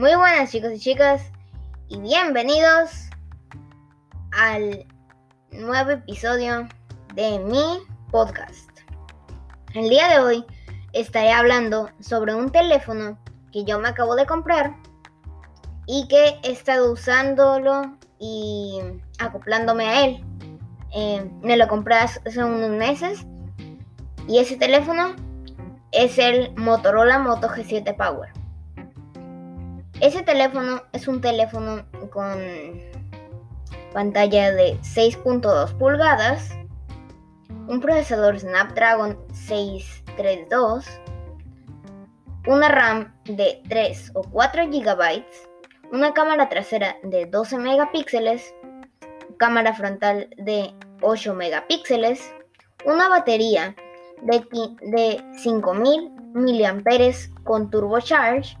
Muy buenas chicos y chicas y bienvenidos al nuevo episodio de mi podcast. El día de hoy estaré hablando sobre un teléfono que yo me acabo de comprar y que he estado usándolo y acoplándome a él. Eh, me lo compré hace unos meses y ese teléfono es el Motorola Moto G7 Power. Ese teléfono es un teléfono con pantalla de 6.2 pulgadas, un procesador Snapdragon 632, una RAM de 3 o 4 GB, una cámara trasera de 12 megapíxeles, cámara frontal de 8 megapíxeles, una batería de, de 5000 mAh con turbocharge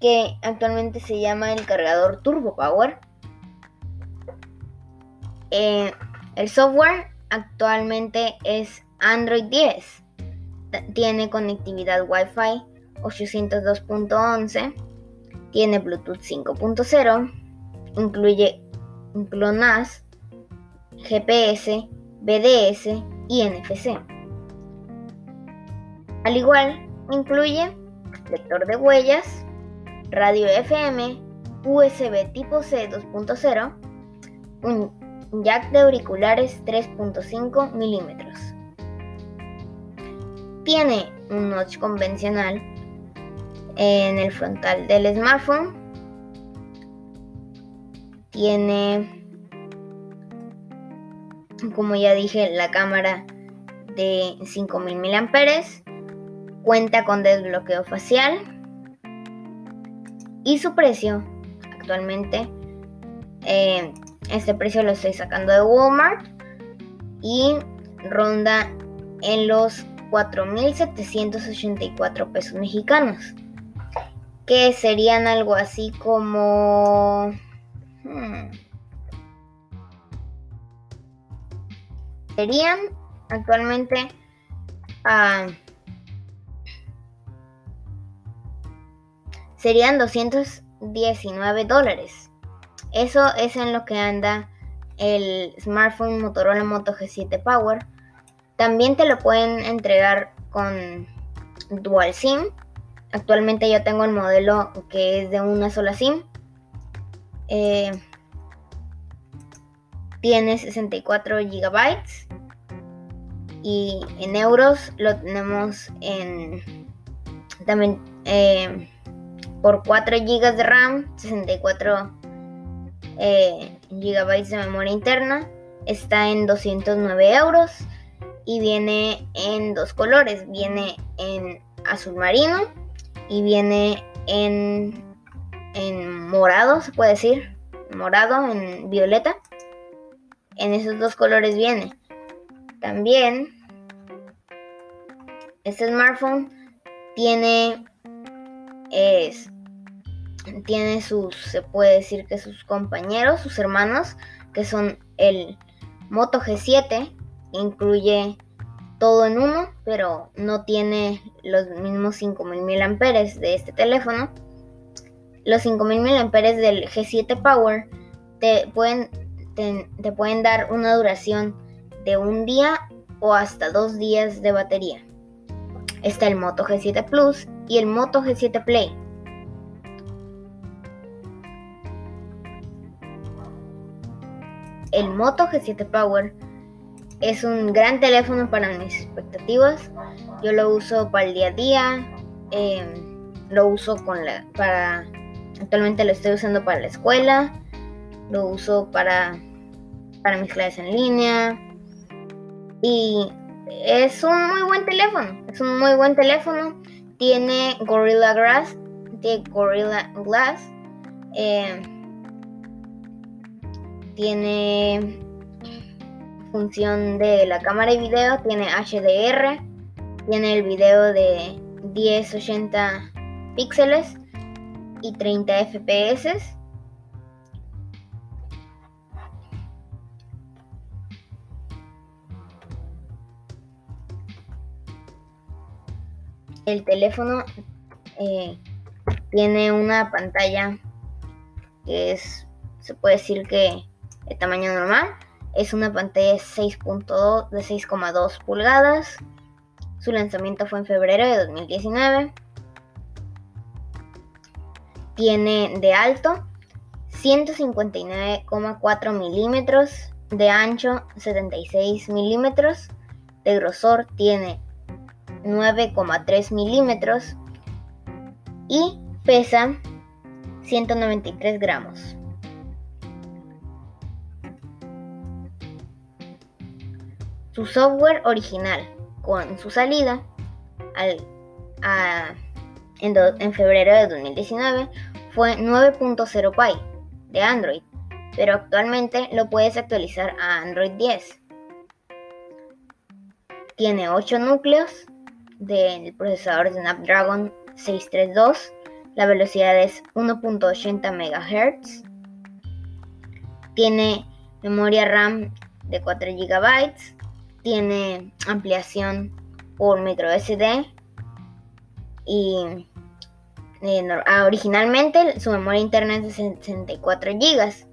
que actualmente se llama el cargador Turbo Power. Eh, el software actualmente es Android 10. Tiene conectividad Wi-Fi 802.11. Tiene Bluetooth 5.0. Incluye GLONASS, GPS, BDS y NFC. Al igual, incluye lector de huellas, radio FM, USB tipo C 2.0, un jack de auriculares 3.5 milímetros. Tiene un notch convencional en el frontal del smartphone. Tiene, como ya dije, la cámara de 5000 mAh. Cuenta con desbloqueo facial y su precio actualmente eh, este precio lo estoy sacando de Walmart y ronda en los 4.784 pesos mexicanos que serían algo así como hmm, serían actualmente a serían 219 dólares. Eso es en lo que anda el smartphone Motorola Moto G7 Power. También te lo pueden entregar con Dual SIM. Actualmente yo tengo el modelo que es de una sola SIM. Eh, tiene 64 GB y en euros lo tenemos en también eh, por 4 GB de RAM, 64 eh, GB de memoria interna. Está en 209 euros y viene en dos colores. Viene en azul marino y viene en, en morado, se puede decir. Morado, en violeta. En esos dos colores viene. También este smartphone tiene es, tiene sus, se puede decir que sus compañeros, sus hermanos, que son el Moto G7, incluye todo en uno, pero no tiene los mismos 5000 mAh de este teléfono. Los 5000 mAh del G7 Power te pueden, te pueden dar una duración de un día o hasta dos días de batería. Está el Moto G7 Plus y el Moto G7 Play. El Moto G7 Power es un gran teléfono para mis expectativas. Yo lo uso para el día a día. Em, lo uso con la, para... Actualmente lo estoy usando para la escuela. Lo uso para, para mis clases en línea. Y es un muy buen teléfono. Es un muy buen teléfono tiene Gorilla Glass, de Gorilla Glass, eh, tiene función de la cámara y video, tiene HDR, tiene el video de 1080 píxeles y 30 FPS. El teléfono eh, tiene una pantalla que es, se puede decir que de tamaño normal. Es una pantalla 6.2 de 6,2 pulgadas. Su lanzamiento fue en febrero de 2019. Tiene de alto 159,4 milímetros, de ancho 76 milímetros, de grosor tiene 9,3 milímetros y pesa 193 gramos. Su software original con su salida en, en febrero de 2019 fue 9.0 Pi de Android, pero actualmente lo puedes actualizar a Android 10. Tiene 8 núcleos del procesador Snapdragon 632, la velocidad es 1.80 MHz, tiene memoria RAM de 4 GB, tiene ampliación por microSD y eh, ah, originalmente su memoria interna es de 64 GB.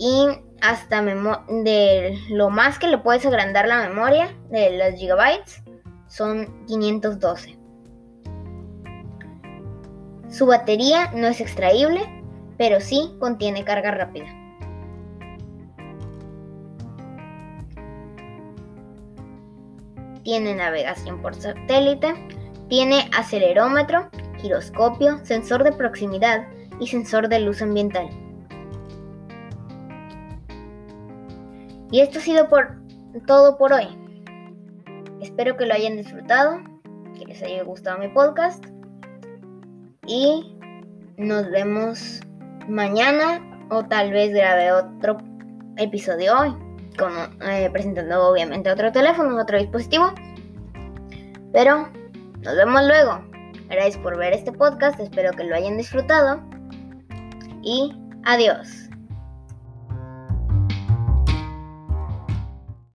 Y hasta de lo más que le puedes agrandar la memoria de los gigabytes son 512. Su batería no es extraíble, pero sí contiene carga rápida. Tiene navegación por satélite, tiene acelerómetro, giroscopio, sensor de proximidad y sensor de luz ambiental. Y esto ha sido por todo por hoy. Espero que lo hayan disfrutado, que les haya gustado mi podcast y nos vemos mañana o tal vez grabe otro episodio hoy, eh, presentando obviamente otro teléfono, otro dispositivo. Pero nos vemos luego. Gracias por ver este podcast, espero que lo hayan disfrutado y adiós.